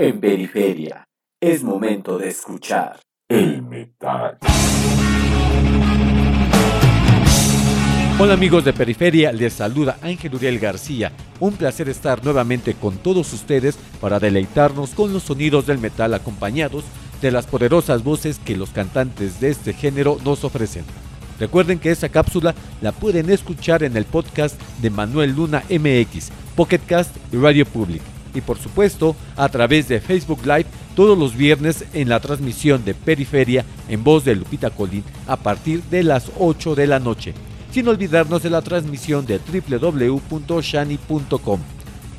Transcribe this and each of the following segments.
En Periferia, es momento de escuchar el metal. Hola amigos de Periferia, les saluda Ángel Uriel García. Un placer estar nuevamente con todos ustedes para deleitarnos con los sonidos del metal acompañados de las poderosas voces que los cantantes de este género nos ofrecen. Recuerden que esta cápsula la pueden escuchar en el podcast de Manuel Luna MX, Pocketcast y Radio Public. Y por supuesto, a través de Facebook Live todos los viernes en la transmisión de Periferia en voz de Lupita Colín a partir de las 8 de la noche sin olvidarnos de la transmisión de www.shani.com.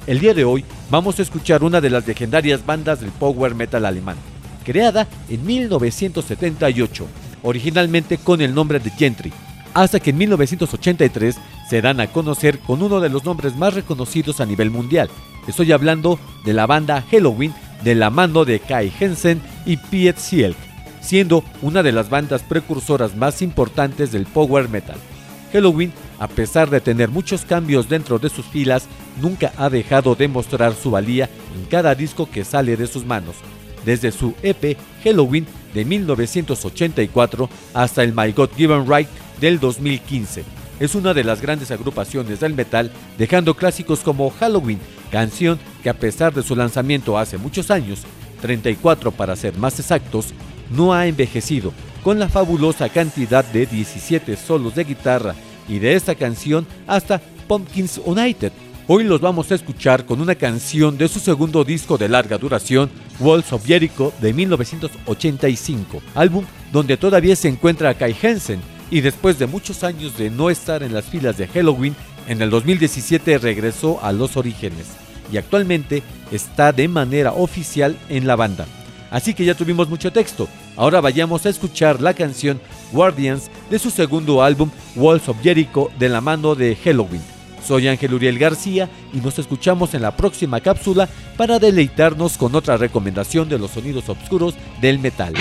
El día de hoy vamos a escuchar una de las legendarias bandas del power metal alemán, creada en 1978, originalmente con el nombre de Gentry, hasta que en 1983 se dan a conocer con uno de los nombres más reconocidos a nivel mundial. Estoy hablando de la banda Halloween de la mano de Kai Hensen y Piet Sielk, siendo una de las bandas precursoras más importantes del power metal. Halloween, a pesar de tener muchos cambios dentro de sus filas, nunca ha dejado de mostrar su valía en cada disco que sale de sus manos, desde su EP Halloween de 1984 hasta el My God Given Right del 2015. Es una de las grandes agrupaciones del metal, dejando clásicos como Halloween, canción que a pesar de su lanzamiento hace muchos años, 34 para ser más exactos, no ha envejecido con la fabulosa cantidad de 17 solos de guitarra y de esta canción hasta Pumpkins United. Hoy los vamos a escuchar con una canción de su segundo disco de larga duración, Walls of Jericho de 1985, álbum donde todavía se encuentra Kai Hansen y después de muchos años de no estar en las filas de Halloween, en el 2017 regresó a los orígenes y actualmente está de manera oficial en la banda. Así que ya tuvimos mucho texto. Ahora vayamos a escuchar la canción Guardians de su segundo álbum Walls of Jericho de la mano de Halloween. Soy Ángel Uriel García y nos escuchamos en la próxima cápsula para deleitarnos con otra recomendación de los sonidos oscuros del metal.